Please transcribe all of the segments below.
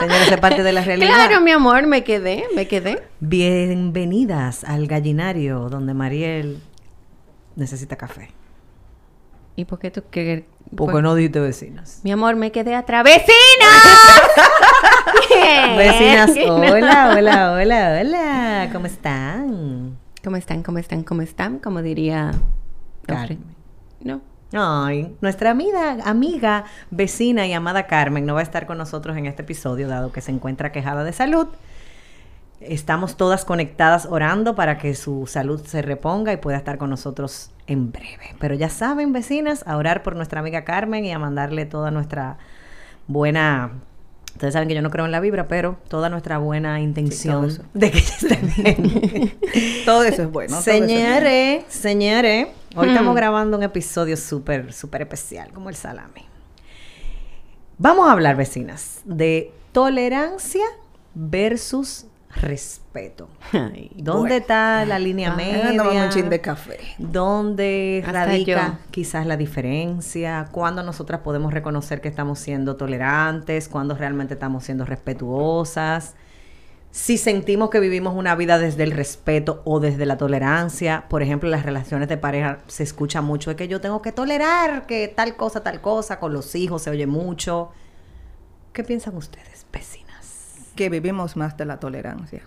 Señores, es parte de la realidad. claro, mi amor, me quedé, me quedé. Bienvenidas al gallinario donde Mariel necesita café. ¿Y por qué tú qué? Porque por- no dijiste vecinas. Mi amor, me quedé atrás. ¡Vecina! Bien. Vecinas, hola, hola, hola, hola. ¿Cómo están? ¿Cómo están? ¿Cómo están? ¿Cómo están? Como diría... Carmen. No. Ay, nuestra amiga, amiga, vecina y amada Carmen no va a estar con nosotros en este episodio, dado que se encuentra quejada de salud. Estamos todas conectadas orando para que su salud se reponga y pueda estar con nosotros en breve. Pero ya saben, vecinas, a orar por nuestra amiga Carmen y a mandarle toda nuestra buena. Ustedes saben que yo no creo en la vibra, pero toda nuestra buena intención de que ella esté bien. Todo eso es bueno. eso es bueno. Señores, señores, hoy Hmm. estamos grabando un episodio súper, súper especial, como el salami. Vamos a hablar, vecinas, de tolerancia versus respeto. Ay, ¿Dónde bueno. está la línea Ah, media? tomamos un chin de café. ¿Dónde Hasta radica yo. quizás la diferencia? ¿Cuándo nosotras podemos reconocer que estamos siendo tolerantes? ¿Cuándo realmente estamos siendo respetuosas? Si sentimos que vivimos una vida desde el respeto o desde la tolerancia, por ejemplo, en las relaciones de pareja se escucha mucho de que yo tengo que tolerar que tal cosa, tal cosa, con los hijos se oye mucho. ¿Qué piensan ustedes? Que vivimos más de la tolerancia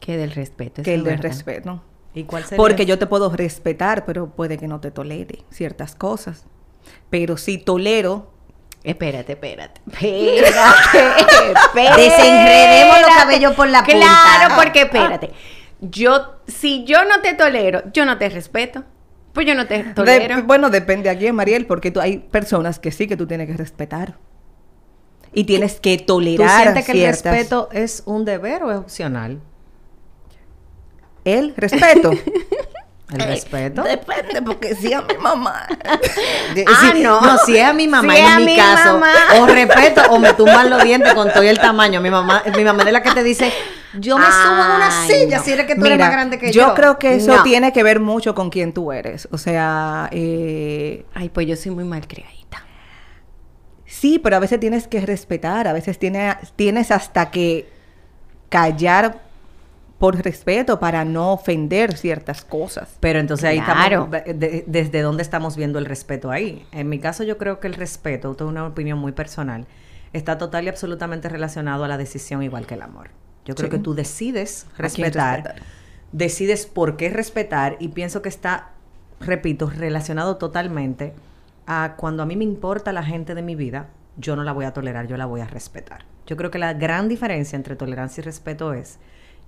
Que del respeto. que del respeto. ¿Y cuál sería? Porque yo te puedo respetar, pero puede que no te tolere ciertas cosas. Pero si tolero, Espérate, espérate. Espérate, espérate. Desenredemos los cabellos por la punta. Claro, porque espérate. Yo, si yo no te tolero, yo no te respeto. Pues yo no te de- tolero. bueno, depende aquí, Mariel, porque tú, hay personas que sí que tú tienes que respetar. Y tienes que ¿Tú tolerar sientes que el respeto es un deber o es opcional? El respeto. El respeto. Depende, porque si a mi mamá. De- Ah, si- no. si es a mi mamá, Si es en a mi, mi caso, mamá. o respeto o me tumban los dientes con todo y el tamaño. Mi mamá, mi mamá es la que te dice, yo me subo en una Ay, silla no. si eres que tú eres más grande que yo. yo creo que eso No. tiene que ver mucho con quién tú eres. O sea, eh, Ay, pues yo soy muy mal criadita. Sí, pero a veces tienes que respetar, a veces tiene, tienes hasta que callar por respeto para no ofender ciertas cosas. Pero entonces ahí Claro. estamos, de- de- desde dónde estamos viendo el respeto ahí. En mi caso yo creo que el respeto, esto es una opinión muy personal, está total y absolutamente relacionado a la decisión igual que el amor. Yo creo Sí. que tú decides ¿A quién respetar, respetar? decides por qué respetar y pienso que está, repito, relacionado totalmente a cuando a mí me importa la gente de mi vida, yo no la voy a tolerar, yo la voy a respetar. Yo creo que la gran diferencia entre tolerancia y respeto es,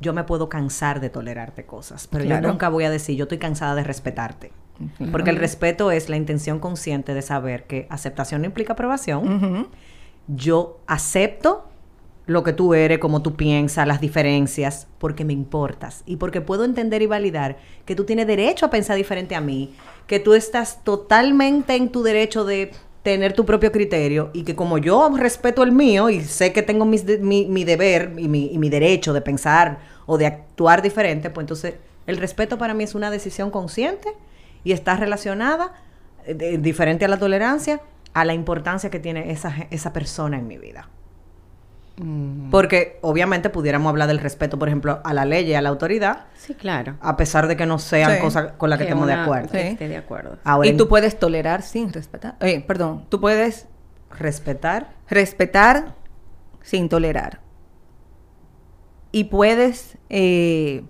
yo me puedo cansar de tolerarte cosas, pero Claro. yo nunca voy a decir, yo estoy cansada de respetarte. Porque el respeto es la intención consciente de saber que aceptación no implica aprobación. Yo acepto lo que tú eres, como tú piensas, las diferencias, porque me importas y porque puedo entender y validar que tú tienes derecho a pensar diferente a mí, que tú estás totalmente en tu derecho de tener tu propio criterio y que como yo respeto el mío y sé que tengo mi, mi deber y mi, y mi derecho de pensar o de actuar diferente, pues entonces el respeto para mí es una decisión consciente y está relacionada, eh, diferente a la tolerancia, a la importancia que tiene esa, esa persona en mi vida. Mm, Porque obviamente pudiéramos hablar del respeto, por ejemplo, a la ley y a la autoridad, sí, claro. a pesar de que no sean Sí. cosas con las que, estemos de acuerdo. Sí. esté de acuerdo. Ahora, y tú puedes tolerar sin respetar. Eh, perdón, tú puedes respetar, respetar sin tolerar. Y puedes eh,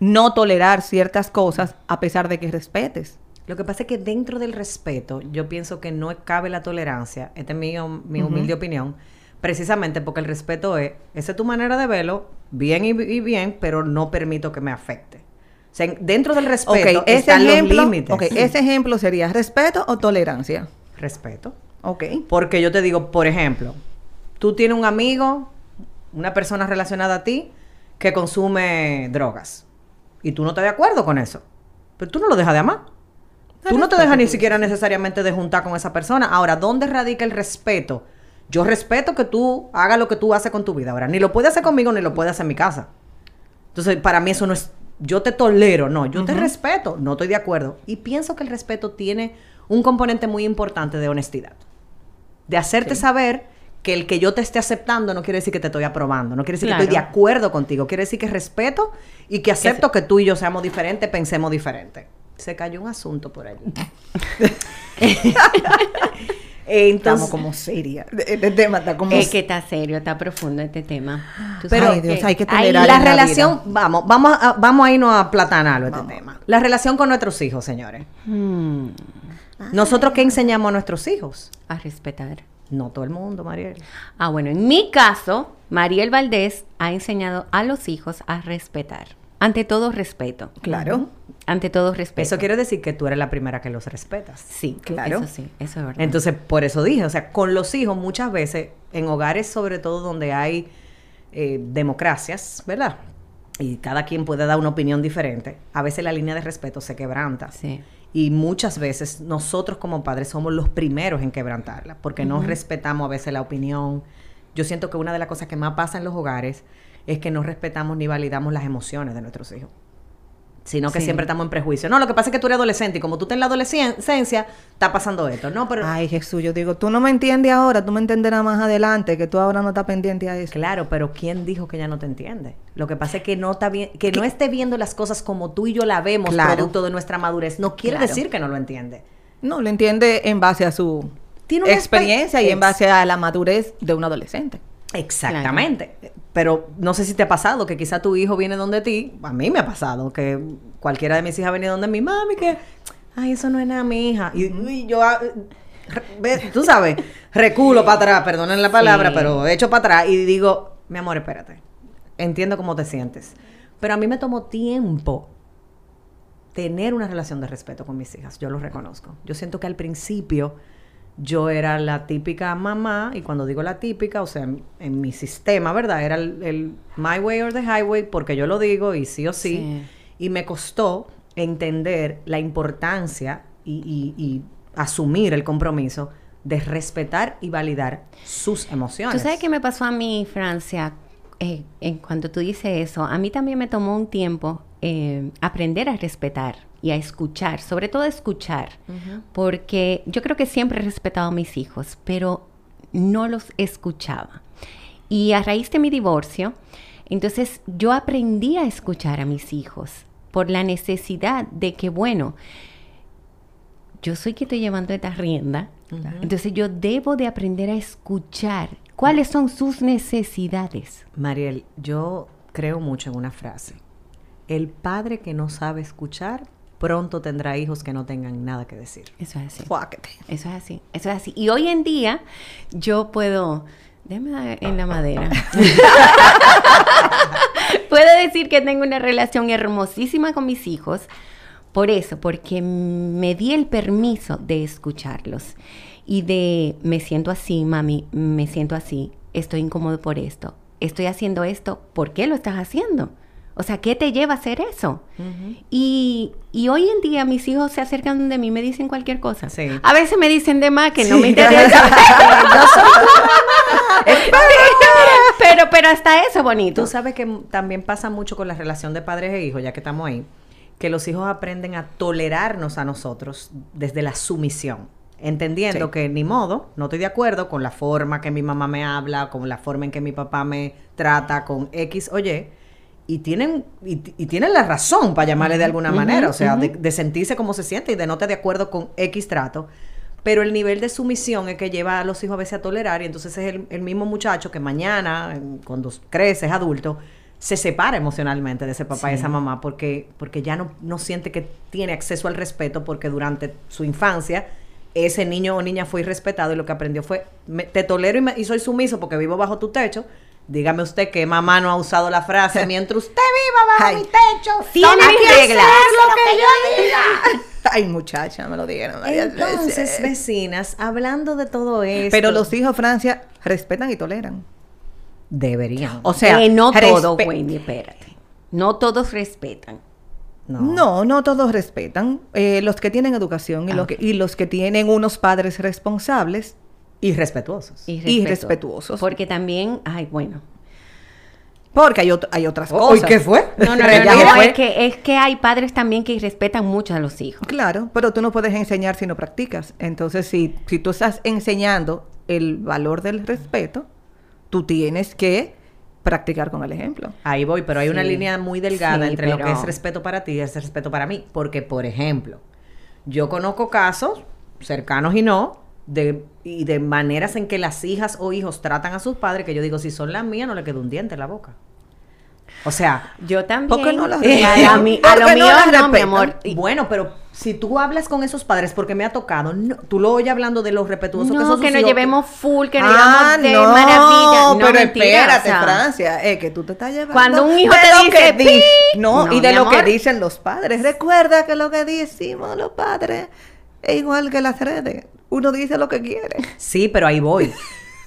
no tolerar ciertas cosas a pesar de que respetes. Lo que pasa es que dentro del respeto, yo pienso que no cabe la tolerancia, esta es mi, mi humilde opinión, precisamente porque el respeto es, esa es tu manera de verlo, bien y, y bien, pero no permito que me afecte. O sea, en- dentro del respeto Ok, ese están ejemplo, los límites. ok, ese ejemplo sería respeto o tolerancia. Respeto. Ok. Porque yo te digo, por ejemplo, tú tienes un amigo, una persona relacionada a ti, que consume drogas y tú no estás de acuerdo con eso, pero tú no lo dejas de amar. Tú no te dejas ni siquiera necesariamente de juntar con esa persona. Ahora, ¿dónde radica el respeto? Yo respeto que tú hagas lo que tú haces con tu vida. Ahora, ni lo puedes hacer conmigo ni lo puedes hacer en mi casa. Entonces, para mí eso no es, yo te tolero, no, yo te respeto, no estoy de acuerdo. Y pienso que el respeto tiene un componente muy importante de honestidad. De hacerte saber que el que yo te esté aceptando no quiere decir que te estoy aprobando, no quiere decir que estoy de acuerdo contigo, quiere decir que respeto y que acepto que tú y yo seamos diferentes, pensemos diferente. Se cayó un asunto por allí. Entonces, Estamos como seria. Este tema está como... Es que está serio, está profundo este tema. Tú Pero, Ay, Dios, hay que tolerar la en la relación, vamos, vamos a, vamos a irnos a platanarlo este tema. La relación con nuestros hijos, señores. Mm, ¿Nosotros qué enseñamos a nuestros hijos? a respetar. No todo el mundo, Mariel. Ah, bueno, en mi caso, Mariel Valdés ha enseñado a los hijos a respetar. Ante todo, respeto. Claro. Ante todo, respeto. Eso quiere decir que tú eres la primera que los respetas. Sí, Claro. Eso sí, eso es verdad. Entonces, por eso dije, o sea, con los hijos muchas veces, en hogares sobre todo donde hay eh, democracias, ¿verdad? Y cada quien puede dar una opinión diferente, a veces la línea de respeto se quebranta. Sí. Y muchas veces nosotros como padres somos los primeros en quebrantarla, porque no respetamos a veces la opinión. Yo siento que una de las cosas que más pasa en los hogares es que no respetamos ni validamos las emociones de nuestros hijos. Sino que Sí. siempre estamos en prejuicio. No, lo que pasa es que tú eres adolescente y como tú estás en la adolescencia, está pasando esto. No, pero Ay, Jesús, yo digo, tú no me entiendes ahora, tú me entenderás más adelante, que tú ahora no estás pendiente a eso. Claro, pero ¿quién dijo que ya no te entiende? Lo que pasa es que no está bien, que no esté viendo las cosas como tú y yo la vemos, Claro. producto de nuestra madurez, no quiere Claro. decir que no lo entiende. No, lo entiende en base a su Tiene una experiencia y en base a la madurez de un adolescente. Exactamente. Pero no sé si te ha pasado que quizá tu hijo viene donde ti. A mí me ha pasado que cualquiera de mis hijas ha venido donde mi mami que, ay, eso no es nada, mi hija. Y, y yo, ah, tú sabes, reculo para atrás, perdonen la palabra, Sí. pero echo para atrás y digo, mi amor, espérate. Entiendo cómo te sientes. Pero a mí me tomó tiempo tener una relación de respeto con mis hijas, yo lo reconozco. Yo siento que al principio yo era la típica mamá, y cuando digo la típica, o sea, en, en mi sistema, ¿verdad? Era el, el my way or the highway, porque yo lo digo y sí o sí. Sí. Y me costó entender la importancia y, y- y asumir el compromiso de respetar y validar sus emociones. ¿Tú sabes qué me pasó a mí, Francia? Eh, en cuando tú dices eso, a mí también me tomó un tiempo eh, aprender a respetar y a escuchar, sobre todo a escuchar, porque yo creo que siempre he respetado a mis hijos, pero no los escuchaba. Y a raíz de mi divorcio, entonces yo aprendí a escuchar a mis hijos por la necesidad de que, bueno, yo soy que estoy llevando esta rienda, entonces yo debo de aprender a escuchar cuáles son sus necesidades. Mariel, yo creo mucho en una frase. El padre que no sabe escuchar pronto tendrá hijos que no tengan nada que decir. Eso es así. Fuáquete. Eso es así. Eso es así. Y hoy en día yo puedo, déjame en la madera. puedo decir que tengo una relación hermosísima con mis hijos. Por eso, porque me di el permiso de escucharlos y de me siento así, mami, me siento así, estoy incómodo por esto, estoy haciendo esto, ¿por qué lo estás haciendo? O sea, ¿qué te lleva a hacer eso? y, y hoy en día mis hijos se acercan de mí y me dicen cualquier cosa. Sí. A veces me dicen de más que no me interesa. pero, pero hasta eso bonito. Tú sabes que también pasa mucho con la relación de padres e hijos, ya que estamos ahí, que los hijos aprenden a tolerarnos a nosotros desde la sumisión, entendiendo Sí. que ni modo, no estoy de acuerdo con la forma que mi mamá me habla, con la forma en que mi papá me trata, con X o Y. Y tienen, y, y tienen la razón para llamarle de alguna manera, o sea, de, de sentirse como se siente y de no estar de acuerdo con X trato. Pero el nivel de sumisión es que lleva a los hijos a veces a tolerar y entonces es el, el mismo muchacho que mañana, cuando crece, es adulto, se separa emocionalmente de ese papá y esa mamá porque, porque ya no, no siente que tiene acceso al respeto porque durante su infancia ese niño o niña fue irrespetado y lo que aprendió fue, me- te tolero y, me- y soy sumiso porque vivo bajo tu techo. Dígame usted que mamá no ha usado la frase mientras usted viva bajo Ay. mi techo. Tiene que hacer reglas. lo que yo diga. Ay, muchacha, me lo dijeron Entonces, vecinas, hablando de todo esto. Pero los hijos, Francia, respetan y toleran. Deberían. O sea, Eh, no todo, respe- Wendy, espérate. No todos respetan. No, no todos respetan. Eh, los que tienen educación y, Ah, los que, y los que tienen unos padres responsables. Irrespetuosos. Y, Y respeto. respetuosos. Porque también, ay, bueno. Porque hay, ot- hay otras Uy, cosas. ¿qué fue? No, no, no, Ya no, fue. es que, es que hay padres también que respetan mucho a los hijos. Claro, pero tú no puedes enseñar si no practicas. Entonces, si, si tú estás enseñando el valor del respeto, tú tienes que practicar con el ejemplo. Ahí voy, pero hay una línea muy delgada Sí, entre lo que es respeto para ti y es respeto para mí. Porque, por ejemplo, yo conozco casos, cercanos y no, de, y de maneras en que las hijas o hijos tratan a sus padres, que yo digo, si son las mías, no le queda un diente en la boca. O sea, Yo también. ¿Por qué no las Eh, a, mí, ¿Por a lo no mío las no, mi amor. Bueno, pero si tú hablas con esos padres, porque me ha tocado, no- tú lo oyes hablando de los respetuosos que No, son que nos llevemos full, que nos Ah, llevamos de no, maravilla. No, pero mentira, espérate, o sea, Francia, es que tú te estás llevando. Cuando un hijo te dice, que di- no, no, y de lo que dicen los padres. Recuerda que lo que decimos los padres es igual que las redes. Uno dice lo que quiere. Sí, pero ahí voy.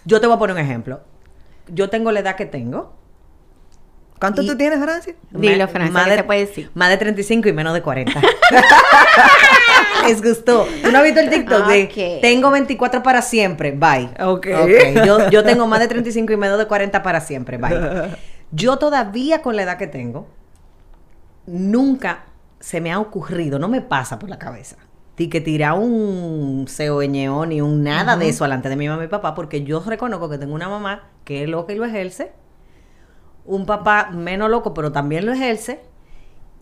Yo te voy a poner un ejemplo. Yo tengo la edad que tengo. ¿Cuánto Y- tú tienes, Francia? Dilo, Francia, más ¿qué de- se puede decir? Más de 35 y menos de 40. Les gustó. ¿Tú no has visto el TikTok de Ok. tengo 24 para siempre? Bye. Ok. Yo, yo tengo más de 35 y menos de 40 para siempre. Bye. Yo todavía con la edad que tengo, nunca se me ha ocurrido, no me pasa por la cabeza. Ti que tirar un ceoñeón ni un nada de eso delante de mi mamá y papá, porque yo reconozco que tengo una mamá que es loca y lo ejerce, un papá menos loco, pero también lo ejerce,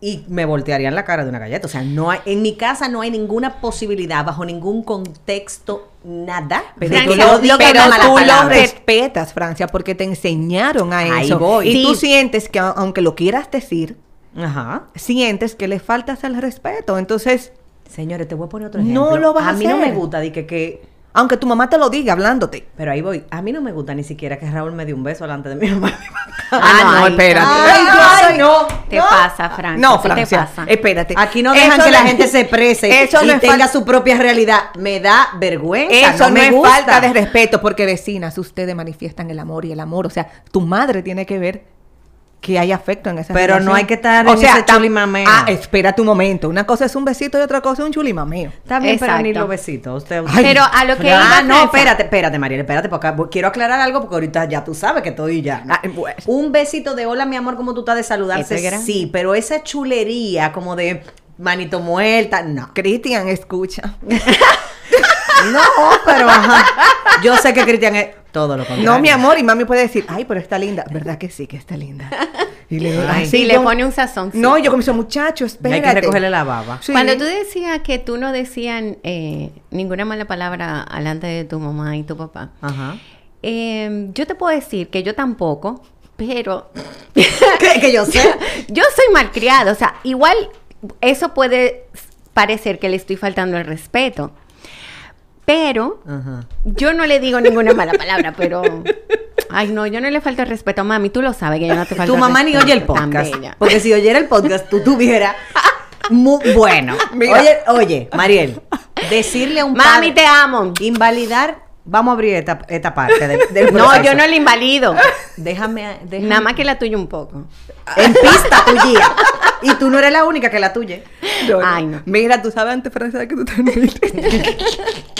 y me voltearían la cara de una galleta. O sea, no hay, en mi casa no hay ninguna posibilidad, bajo ningún contexto, nada. Pero Francia, tú lo- pero respetas, Francia, porque te enseñaron a Ahí eso. voy. Y tú sientes que aunque lo quieras decir, Ajá. sientes que le faltas el respeto. Entonces, Señores, te voy a poner otro No ejemplo. lo vas a mí no me gusta de que, que aunque tu mamá te lo diga hablándote. Pero ahí voy. A mí no me gusta ni siquiera que Raúl me dé un beso delante de mi mamá. Ah, no, no, espérate. Ay, soy- no. ¿Qué pasa, Francia? No, ¿Qué te Francia, pasa? espérate. Aquí no dejan Eso que la no- gente se prese Eso y no tenga su propia realidad. Me da vergüenza. Eso no, me es gusta. falta de respeto, porque vecinas, ustedes manifiestan el amor y el amor. O sea, tu madre tiene que ver que hay afecto en esa Pero relación. no hay que estar en ese tam- chulimameo. Ah, espérate un momento. Una cosa es un besito y otra cosa es un chulimameo. Está bien, pero ni Exacto. los besitos. Usted, Ay, Pero a lo que ah, iba, no, espérate, espérate, Mariela, espérate, porque quiero aclarar algo porque ahorita ya tú sabes que estoy ya. ¿no? Ah, bueno. Un besito de hola, mi amor, como tú estás de saludarse, sí, pero esa chulería como de manito muerta, no. Cristian, escucha. No, pero ajá. Yo sé que Cristian es todo lo contrario. No, mi amor, y mami puede decir, ay, pero está linda. ¿Verdad que sí, que está linda? Y le digo, Ay. "Ay, Sí, le yo- pone un sazón. No, yo dice, muchacho, espérate. hay que recogerle la baba. Sí. Cuando tú decías que tú no decían eh, ninguna mala palabra delante de tu mamá y tu papá, Ajá. eh, yo te puedo decir que yo tampoco, pero que, que yo sé. yo soy malcriada. O sea, igual eso puede parecer que le estoy faltando el respeto. Pero Ajá. yo no le digo ninguna mala palabra, pero... Ay, no, yo no le falto el respeto, mami. Tú lo sabes que yo no te falto Tu mamá ni oye el podcast. Porque si oyera el podcast, tú tuvieras. Muy bueno. Mira. Oye, oye, Mariel, decirle a un Mami, padre- te amo. Invalidar. Vamos a abrir esta, esta parte del, del No, proceso. yo no le invalido. Déjame, déjame. Nada más que la tuya un poco. En pista tuya. Y tú no eres la única que la tuya. No. Ay, no. Mira, tú sabes antes, Francia, que tú terminaste.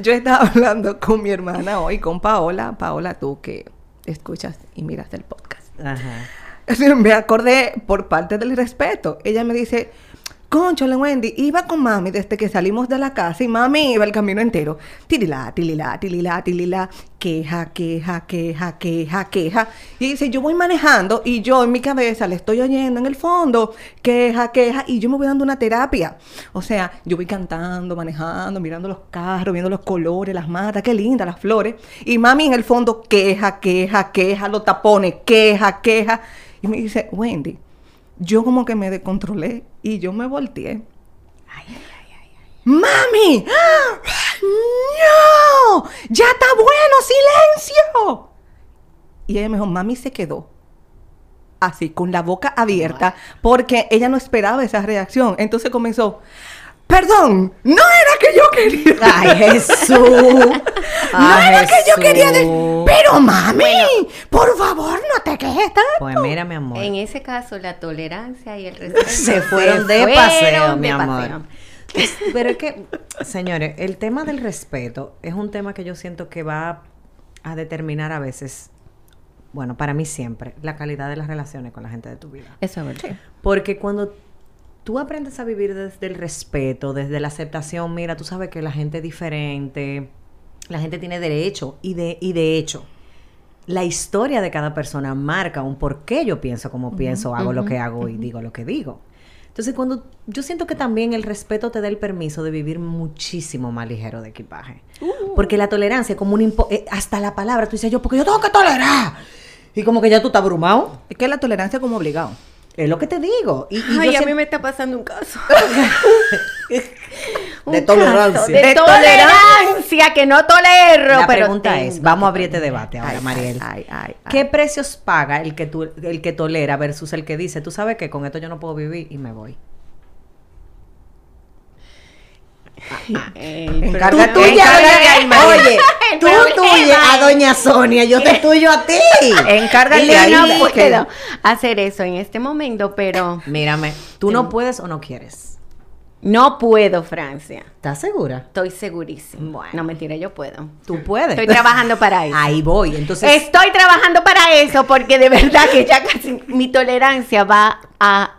Yo estaba hablando con mi hermana hoy, con Paola. Paola, tú que escuchas y miras el podcast. Ajá. Me acordé por parte del respeto. Ella me dice, Conchole, Wendy, iba con mami desde que salimos de la casa y mami iba el camino entero. Tililá, tililá, tililá, tililá, queja, queja, queja, queja, queja. Y dice, yo voy manejando y yo en mi cabeza le estoy oyendo en el fondo, queja, queja, y yo me voy dando una terapia. O sea, yo voy cantando, manejando, mirando los carros, viendo los colores, las matas, qué lindas las flores. Y mami en el fondo, queja, queja, queja, los tapones, queja, queja. Y me dice, Wendy, yo como que me descontrolé y yo me volteé. ¡Mami! ¡Ah! ¡No! ¡Ya está bueno! ¡Silencio! Y ella me dijo, mami se quedó así, con la boca abierta, porque ella no esperaba esa reacción. Entonces comenzó, perdón, no era que yo quería. Ay, Jesús. no Ay, era que yo quería de... Pero mami, por favor, no te quejes tanto. Pues mira, mi amor. En ese caso, la tolerancia y el respeto Se fueron de fueron paseo, de mi paseo. amor. Pero es que, señores, el tema del respeto es un tema que yo siento que va a determinar a veces, bueno, para mí siempre, la calidad de las relaciones con la gente de tu vida. Eso es verdad. Porque cuando tú aprendes a vivir desde el respeto, desde la aceptación, mira, tú sabes que la gente es diferente, la gente tiene derecho y de, y de hecho, la historia de cada persona marca un por qué yo pienso como pienso, hago lo que hago y digo lo que digo. Entonces, cuando yo siento que también el respeto te da el permiso de vivir muchísimo más ligero de equipaje. Porque la tolerancia es como un impo- eh, hasta la palabra, tú dices yo, porque yo tengo que tolerar. Y como que ya tú estás abrumado. Es que la tolerancia como obligado. Es lo que te digo. Y, y yo Ay, a mí me está pasando un caso. Un De caso tolerancia. De, De tolerancia, que no tolero. La pero pregunta tengo es, vamos a abrir este debate ahora, Ay, Mariel. ay, ay, ay. ¿Qué precios paga el que, tú, el que tolera versus el que dice, tú sabes que con esto yo no puedo vivir y me voy? Encárgate- problema- encárgate el ahí, María. Oye, tú tuyes a doña Sonia, yo te tuyo a ti. Encárgate Yo ahí. no puedo hacer eso en este momento, pero Mírame, tú no puedes o no quieres. no puedo, Francia. ¿Estás segura? Estoy segurísima. Bueno. No, mentira, yo puedo. Tú puedes. Estoy trabajando para eso. Ahí voy. Entonces, Estoy trabajando para eso porque de verdad que ya casi mi tolerancia va a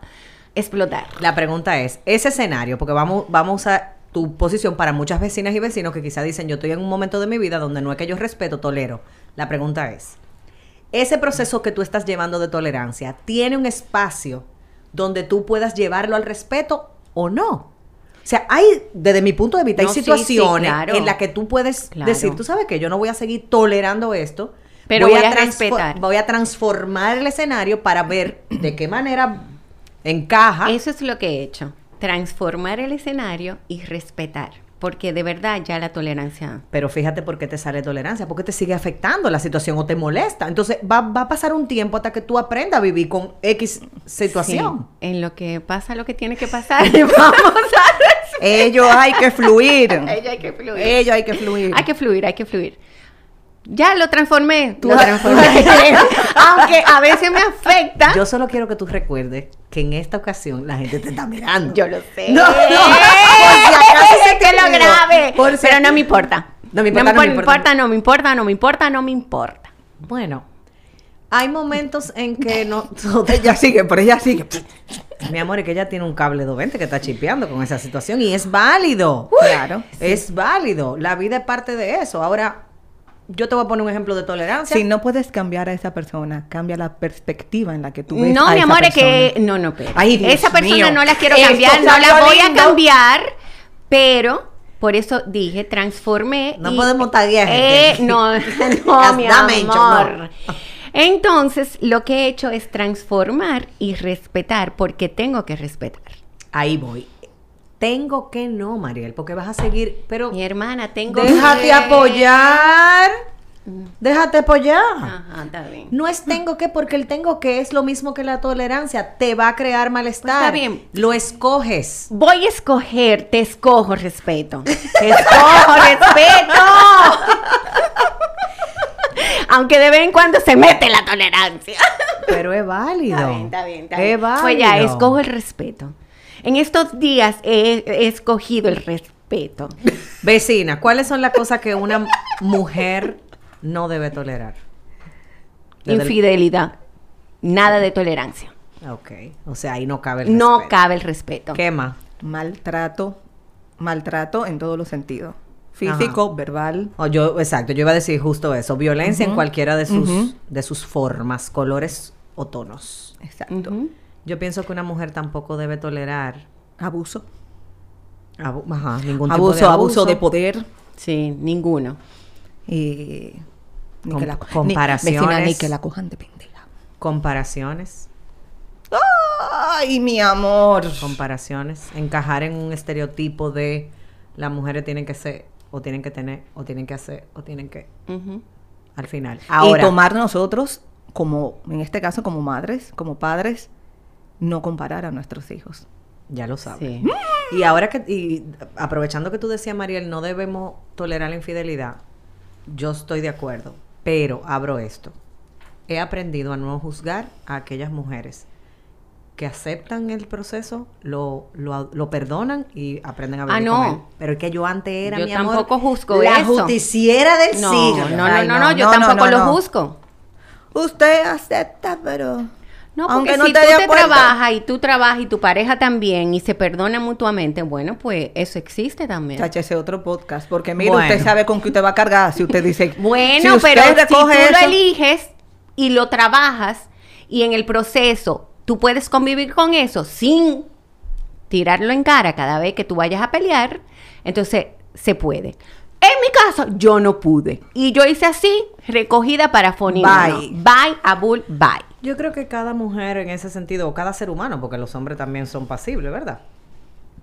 explotar. La pregunta es, ese escenario, porque vamos, vamos a usar tu posición para muchas vecinas y vecinos que quizá dicen, yo estoy en un momento de mi vida donde no es que yo respeto, tolero. La pregunta es, ese proceso que tú estás llevando de tolerancia, ¿tiene un espacio donde tú puedas llevarlo al respeto o no? O sea, hay, desde mi punto de vista, No, hay sí, sí, situaciones claro. en las que tú puedes Claro. decir, tú sabes que yo no voy a seguir tolerando esto, Pero voy a transfo- respetar. Voy a transformar el escenario para ver de qué manera encaja. Eso es lo que he hecho. Transformar el escenario y respetar. Porque de verdad ya la tolerancia. Pero fíjate por qué te sale tolerancia, porque te sigue afectando la situación o te molesta. Entonces va, va a pasar un tiempo hasta que tú aprendas a vivir con X situación. Sí, en lo que pasa lo que tiene que pasar. Vamos a Ello hay que fluir. Ello hay que fluir. Ello hay que fluir. Hay que fluir, hay que fluir. Ya lo transformé. Lo transformé. Aunque a veces me afecta. Yo solo quiero que tú recuerdes que en esta ocasión la gente te está mirando. Yo lo sé. No, no, por si acaso se te que lo grave. Por si- Pero no me importa. No me importa, no me importa. no me importa, no me importa, no me importa. Bueno, hay momentos en que no... Ella sigue, pero ella sigue. Mi amor, es que ella tiene un cable 220 que está chipeando con esa situación y es válido. Claro. Es válido. La vida es parte de eso. Ahora, yo te voy a poner un ejemplo de tolerancia. Si no puedes cambiar a esa persona, cambia la perspectiva en la que tú ves No, a mi esa amor, es que. No, no, pero. Ay, Dios Esa persona mío. no la quiero cambiar, no la voy a cambiar, pero. Por eso dije, transformé. No podemos taguear, Eh, no, no, mi amor. Entonces, lo que he hecho es transformar y respetar, porque tengo que respetar. Ahí voy. Tengo que no, Mariel, porque vas a seguir, pero Mi hermana, tengo déjate que- apoyar. Déjate apoyar. Ajá, está bien. No es tengo que, porque el tengo que es lo mismo que la tolerancia. Te va a crear malestar. Está bien. Lo escoges. Voy a escoger, te escojo respeto. Te escojo respeto. Aunque de vez en cuando se mete la tolerancia. Pero es válido. Está bien, está bien, está Es bien. válido. Pues ya, escojo el respeto. En estos días he, he escogido el respeto. Vecina, ¿cuáles son las cosas que una mujer no debe tolerar? Desde el- Infidelidad. Nada de tolerancia. Ok. O sea, ahí no cabe el No respeto. cabe el respeto. ¿Qué más? Maltrato, maltrato en todos los sentidos. Físico, verbal. O yo, exacto, yo iba a decir justo eso. Violencia en cualquiera de sus, de sus formas, colores o tonos. Exacto. Yo pienso que una mujer tampoco debe tolerar Abuso. abu- ajá, ningún Abuso, tipo de abuso de poder. Sí, ninguno. Y ni Com- que la, ni- comparaciones. vecina, ni que la cojan de pendeja. Comparaciones, Ay, mi amor. comparaciones, encajar en un estereotipo de las mujeres tienen que ser, o tienen que tener, o tienen que hacer, o tienen que, al final. Ahora, y tomar nosotros, como en este caso como madres, como padres, no comparar a nuestros hijos. ya lo sabes. Sí. Y ahora que, y aprovechando que tú decías, Mariel, no debemos tolerar la infidelidad, yo estoy de acuerdo, pero abro esto. He aprendido a no juzgar a aquellas mujeres que aceptan el proceso, lo, lo, lo perdonan y aprenden a vivir Ah, no. con él. Pero es que yo antes era, Yo mi amor, tampoco juzgo la eso. justiciera del No, siglo. no, no, Ay, no, no, no, yo tampoco no, lo juzgo. Usted acepta, pero... No, porque Aunque no si esté tú te trabajas y tú trabajas y tu pareja también y se perdonan mutuamente, bueno, pues eso existe también. Chacha, ese otro podcast, porque mire, Bueno. usted sabe con qué usted va a cargar si usted dice... Bueno, si usted pero si tú lo eliges y lo trabajas y en el proceso tú puedes convivir con eso sin tirarlo en cara cada vez que tú vayas a pelear, entonces se puede. En mi caso, yo no pude. Y yo hice así, recogida para Fonina. Bye. Bye, Abul, bye. Yo creo que cada mujer en ese sentido, o cada ser humano, porque los hombres también son pasibles, ¿verdad?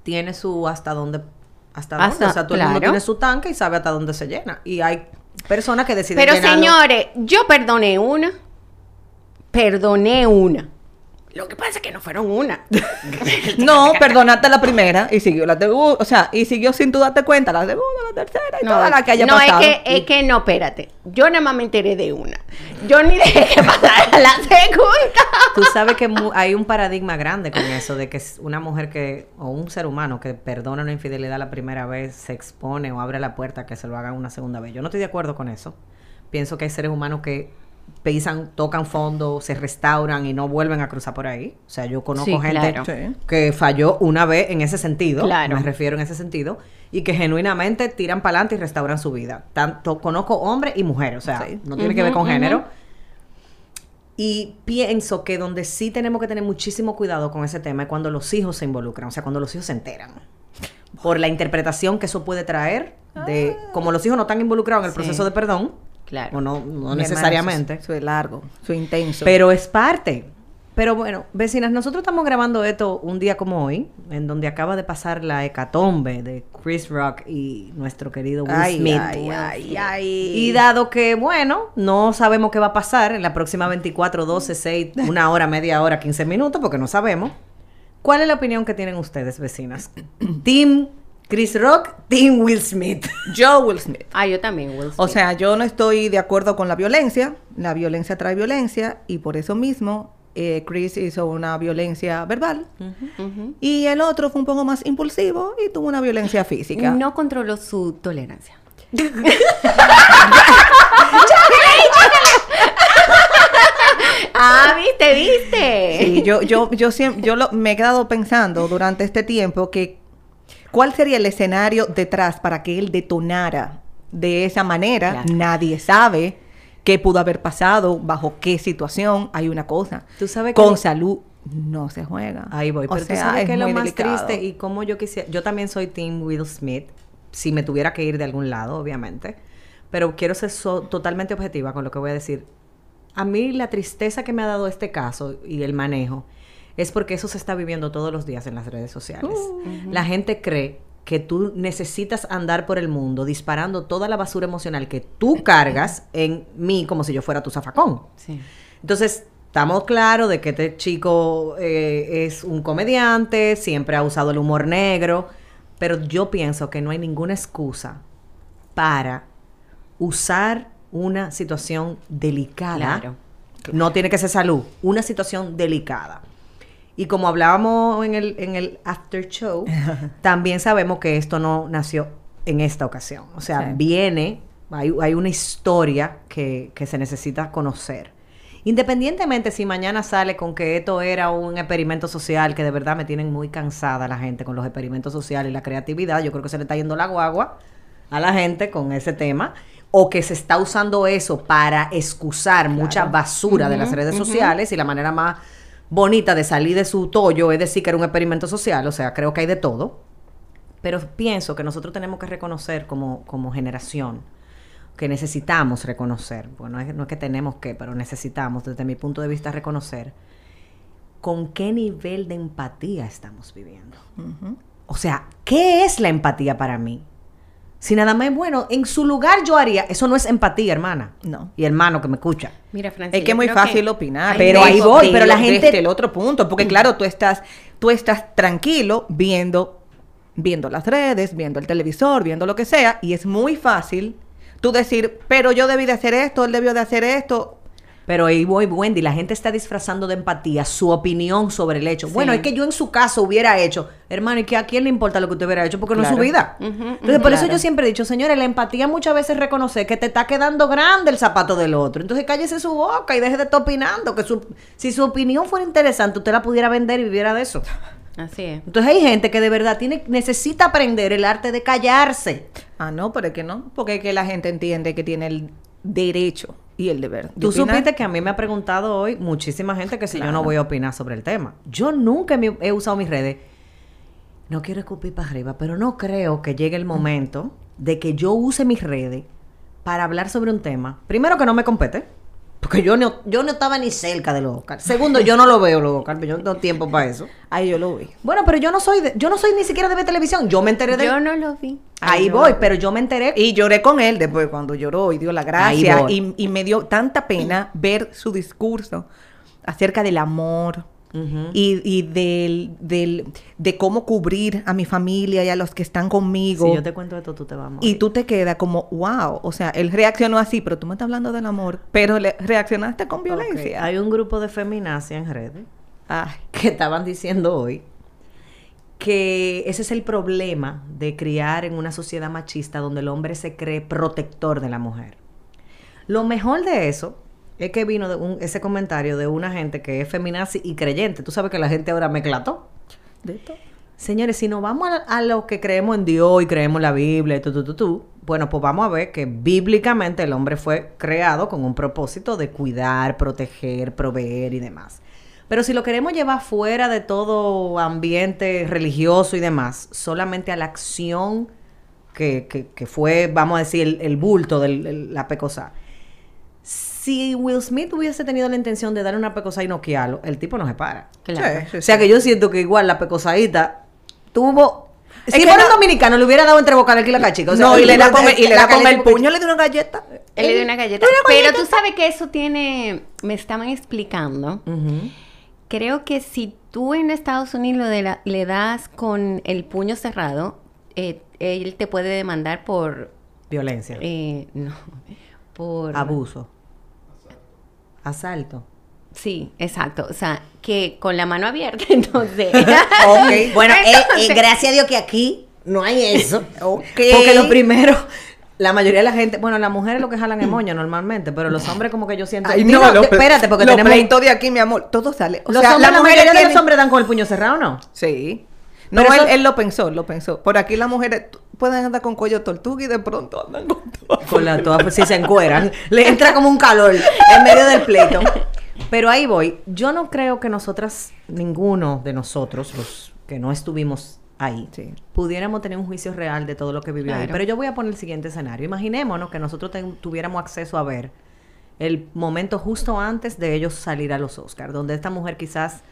Tiene su hasta dónde, hasta, dónde. Hasta- O sea, todo el mundo tiene su tanque y sabe hasta dónde se llena. Y hay personas que deciden Pero llenarlo. señores, yo perdoné una. Perdoné una. Lo que pasa es que no fueron una. No, perdonaste la primera y siguió la segunda, o sea, y siguió sin tú darte cuenta la segunda, la tercera y No, toda la que haya no, pasado. es que, es que no, espérate. Yo nada más me enteré de una. Yo ni dejé que pasara la segunda. Tú sabes que hay un paradigma grande con eso, de que una mujer que, o un ser humano que perdona una infidelidad la primera vez, se expone o abre la puerta a que se lo hagan una segunda vez. Yo no estoy de acuerdo con eso. Pienso que hay seres humanos que pisan, tocan fondo, se restauran y no vuelven a cruzar por ahí. O sea, yo conozco Sí, gente claro. Sí. que falló una vez en ese sentido, Claro. me refiero en ese sentido, y que genuinamente tiran para adelante y restauran su vida. Tanto conozco hombres y mujeres, o sea, Sí. no tiene que ver con género. Y pienso que donde sí tenemos que tener muchísimo cuidado con ese tema es cuando los hijos se involucran, o sea, cuando los hijos se enteran. Por la interpretación que eso puede traer, de como los hijos no están involucrados en el Sí. proceso de perdón, Claro. o no, no necesariamente, es largo, es intenso. pero es parte. Pero bueno, vecinas, nosotros estamos grabando esto un día como hoy, en donde acaba de pasar la hecatombe de Chris Rock y nuestro querido Will ay, Smith. ay, ay, ay. Y dado que, bueno, no sabemos qué va a pasar en la próxima 24, 12, 6, una hora, media hora, 15 minutos, porque no sabemos. ¿Cuál es la opinión que tienen ustedes, vecinas? ¿Team Chris Rock? ¿Team Will Smith? Yo, Will Smith. Ah, yo también, Will O Smith. sea, yo no estoy de acuerdo con la violencia. La violencia trae violencia y por eso mismo eh, Chris hizo una violencia verbal y el otro fue un poco más impulsivo y tuvo una violencia física. No controló su tolerancia. ah, viste, viste. Sí, yo, yo, yo siempre, yo lo- me he quedado pensando durante este tiempo que cuál sería el escenario detrás para que él detonara de esa manera. Claro. Nadie sabe qué pudo haber pasado, bajo qué situación. Hay una cosa. Tú sabes que con salud no se juega. Ahí voy. O Pero tú sea, sabes es que es lo más delicado. triste y como yo quisiera. Yo también soy Team Will Smith, si me tuviera que ir de algún lado, obviamente. Pero quiero ser so- totalmente objetiva con lo que voy a decir. A mí la tristeza que me ha dado este caso y el manejo es porque eso se está viviendo todos los días en las redes sociales. Uh. La gente cree que tú necesitas andar por el mundo disparando toda la basura emocional que tú cargas en mí como si yo fuera tu zafacón. Sí. Entonces, estamos claros de que este chico eh, es un comediante, siempre ha usado el humor negro, pero yo pienso que no hay ninguna excusa para usar una situación delicada. Claro. No tiene que ser salud, una situación delicada. Y como hablábamos en el, en el after show, también sabemos que esto no nació en esta ocasión. O sea, Sí. viene, hay, hay una historia que, que se necesita conocer. Independientemente si mañana sale con que esto era un experimento social, que de verdad me tienen muy cansada la gente con los experimentos sociales y la creatividad, yo creo que se le está yendo la guagua a la gente con ese tema, o que se está usando eso para excusar mucha basura de las redes sociales y la manera más bonita de salir de su tollo es decir que era un experimento social, o sea, creo que hay de todo. Pero pienso que nosotros tenemos que reconocer como, como generación, que necesitamos reconocer, bueno, no es, no es que tenemos que, pero necesitamos, desde mi punto de vista, reconocer con qué nivel de empatía estamos viviendo. O sea, ¿qué es la empatía para mí? Si nada más es bueno, en su lugar yo haría, eso no es empatía, hermana. No. Y hermano que me escucha. Mira, Francia. Es que es muy fácil opinar. Pero ahí voy, pero la gente- Desde el otro punto, porque claro, tú estás, tú estás tranquilo viendo viendo las redes, viendo el televisor, viendo lo que sea, y es muy fácil tú decir, pero yo debí de hacer esto, él debió de hacer esto. Pero ahí voy, Wendy, la gente está disfrazando de empatía su opinión sobre el hecho. Bueno, es que yo en su caso hubiera hecho, hermano, ¿y que a quién le importa lo que usted hubiera hecho? Porque no es su vida. Entonces, por eso yo siempre he dicho, señores, la empatía muchas veces reconoce que te está quedando grande el zapato del otro. Entonces, cállese su boca y deje de estar opinando. Que su, si su opinión fuera interesante, usted la pudiera vender y viviera de eso. Así es. Entonces, hay gente que de verdad tiene, necesita aprender el arte de callarse. Ah, no, pero es que no, porque es que la gente entiende que tiene el derecho y el deber. de Tú opinar. supiste que a mí me ha preguntado hoy muchísima gente que si yo no voy a opinar sobre el tema. Yo nunca me- he usado mis redes. No quiero escupir para arriba, pero no creo que llegue el momento de que yo use mis redes para hablar sobre un tema. Primero que no me compete, porque yo no, yo no estaba ni cerca de los Oscars. Segundo, yo no lo veo los Oscars, yo no tengo tiempo para eso. Ahí yo lo vi. Bueno, pero yo no soy de- yo no soy ni siquiera de ver televisión. Yo me enteré de Yo no lo vi. Ahí voy, pero yo me enteré Y lloré con él después cuando lloró y dio la gracia. y me dio tanta pena ver su discurso acerca del amor Y, y del, del- de cómo cubrir a mi familia y a los que están conmigo. Si yo te cuento esto, tú te vas a morir. Y tú te quedas como, wow, o sea, él reaccionó así, pero tú me estás hablando del amor, pero le reaccionaste con violencia. Hay un grupo de feminacia en redes Ay, que estaban diciendo hoy que ese es el problema de criar en una sociedad machista donde el hombre se cree protector de la mujer. Lo mejor de eso es que vino de un- ese comentario de una gente que es feminazi y creyente. Tú sabes que la gente ahora mezcla todo. de esto. Señores, si nos vamos a, a lo que creemos en Dios y creemos en la Biblia y tú, tú, tú, tú, bueno, pues vamos a ver que bíblicamente el hombre fue creado con un propósito de cuidar, proteger, proveer y demás. Pero si lo queremos llevar fuera de todo ambiente religioso y demás, solamente a la acción que, que- que fue, vamos a decir, el, el bulto de la pecosa. Si Will Smith hubiese tenido la intención de darle una pecosa y noquearlo, el tipo no se para. Claro. Sí, sí, O sea que yo siento que igual la pecosadita tuvo. Si fuera no- un dominicano, le hubiera dado entre boca aquí la cachica. O sea, no, y le da con, el- y le la da con el caliente- puño, le dio una galleta. Él le dio una galleta. Pero tú sabes que eso tiene, me estaban explicando. Creo que si tú en Estados Unidos le, le das con el puño cerrado, eh, él te puede demandar por, Violencia. eh, no, por Abuso. Asalto. Sí, exacto. O sea, que con la mano abierta, entonces. Ok. Bueno, eh, Entonces- eh, gracias a Dios que aquí no hay eso. Porque lo primero, la mayoría de la gente, bueno, las mujeres lo que jalan es moño normalmente, pero los hombres como que yo siento. Ay, no, espérate, porque los tenemos. de aquí, mi amor, todo sale. O los sea, hombres, la, mayoría de los hombres dan con el puño cerrado, ¿no? Sí. No, él, eso- él lo pensó, lo pensó. Por aquí las mujeres pueden andar con cuello tortuga y de pronto andan con todo. Con la toda, pues, si se encueran, le entra como un calor en medio del pleito. Pero ahí voy. Yo no creo que nosotras, ninguno de nosotros, los que no estuvimos ahí, Sí. pudiéramos tener un juicio real de todo lo que vivió ahí. Pero yo voy a poner el siguiente escenario. Imaginémonos que nosotros tuviéramos acceso a ver el momento justo antes de ellos salir a los Oscars, donde esta mujer quizás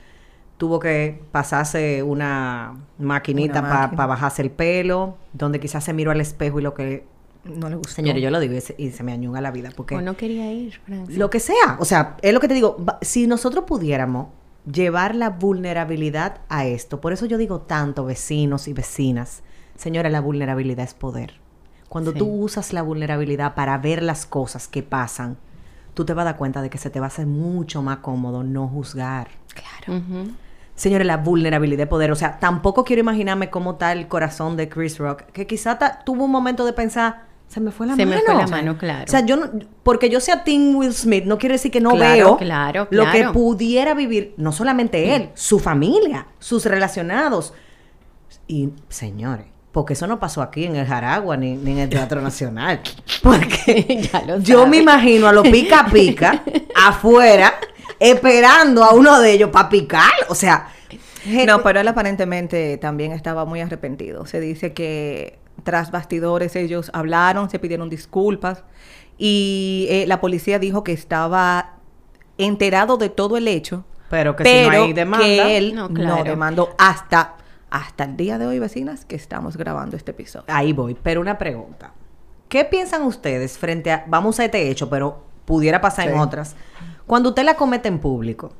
tuvo que pasarse una maquinita Una para bajarse el pelo, donde quizás se miró al espejo y lo que No le gustó. Señores, yo lo digo y se, y se me añuga la vida porque o no quería ir, Francia. lo que sea, o sea, es lo que te digo, si nosotros pudiéramos llevar la vulnerabilidad a esto, por eso yo digo tanto vecinos y vecinas, señora, la vulnerabilidad es poder. Cuando Sí. tú usas la vulnerabilidad para ver las cosas que pasan, tú te vas a dar cuenta de que se te va a hacer mucho más cómodo no juzgar. Claro. Ujú. Señores, la vulnerabilidad de poder. O sea, tampoco quiero imaginarme cómo está el corazón de Chris Rock, que quizá ta- tuvo un momento de pensar, se me fue la Se mano. me fue la mano, claro. O sea, yo no, porque yo sea Tim Will Smith, no quiere decir que no Claro, veo claro, lo que pudiera vivir, no solamente él, su familia, sus relacionados. Y, señores, porque eso no pasó aquí en el Jaragua ni, ni en el Teatro Nacional. Porque Ya lo yo me imagino a los pica pica afuera esperando a uno de ellos para picar. O sea, No, pero él aparentemente también estaba muy arrepentido. Se dice que tras bastidores ellos hablaron, se pidieron disculpas y eh, la policía dijo que estaba enterado de todo el hecho, pero que pero si no hay demanda. que él No, demandó hasta, hasta el día de hoy, vecinas, que estamos grabando este episodio. Ahí voy, pero una pregunta. ¿Qué piensan ustedes frente a, vamos a este hecho, pero pudiera pasar en otras, cuando usted la comete en público?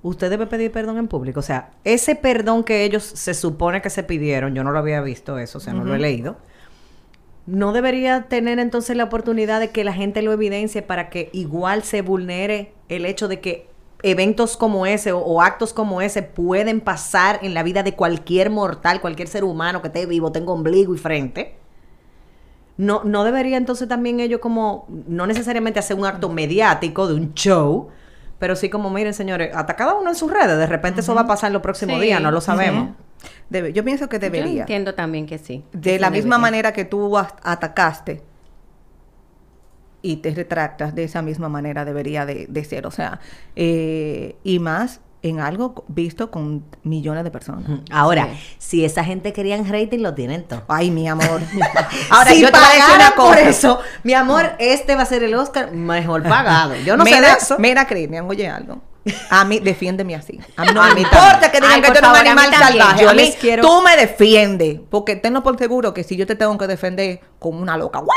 usted debe pedir perdón en público. O sea, ese perdón que ellos se supone que se pidieron, yo no lo había visto eso, o sea, no lo he leído. No debería tener entonces la oportunidad de que la gente lo evidencie para que igual se vulnere el hecho de que eventos como ese o, o actos como ese pueden pasar en la vida de cualquier mortal, cualquier ser humano que esté vivo, tenga ombligo y frente. No, no debería entonces también ellos como, no necesariamente hacer un acto mediático de un show, pero sí como, miren señores, hasta cada uno en sus redes, de repente eso va a pasar en los próximos Sí. días, no lo sabemos. Debe- yo pienso que Yo debería. entiendo también que sí. De la misma debería. manera que tú as- atacaste y te retractas, de esa misma manera debería de, de ser. O sea, eh, y más en algo visto con millones de personas. Ahora, Sí. si esa gente querían rating, lo tienen todo. Ay, mi amor. Ahora, si yo te voy a decir una pagaran por cosa. eso, mi amor, este va a ser el Oscar mejor pagado. Yo no sé mira, de eso. Mira, Cristian, oye algo. A mí, defiéndeme así. A mí no me importa que digan Ay, que tú eres un animal salvaje. Yo a mí, quiero- tú me defiendes. Porque tenlo por seguro que si yo te tengo que defender como una loca, ¡guau!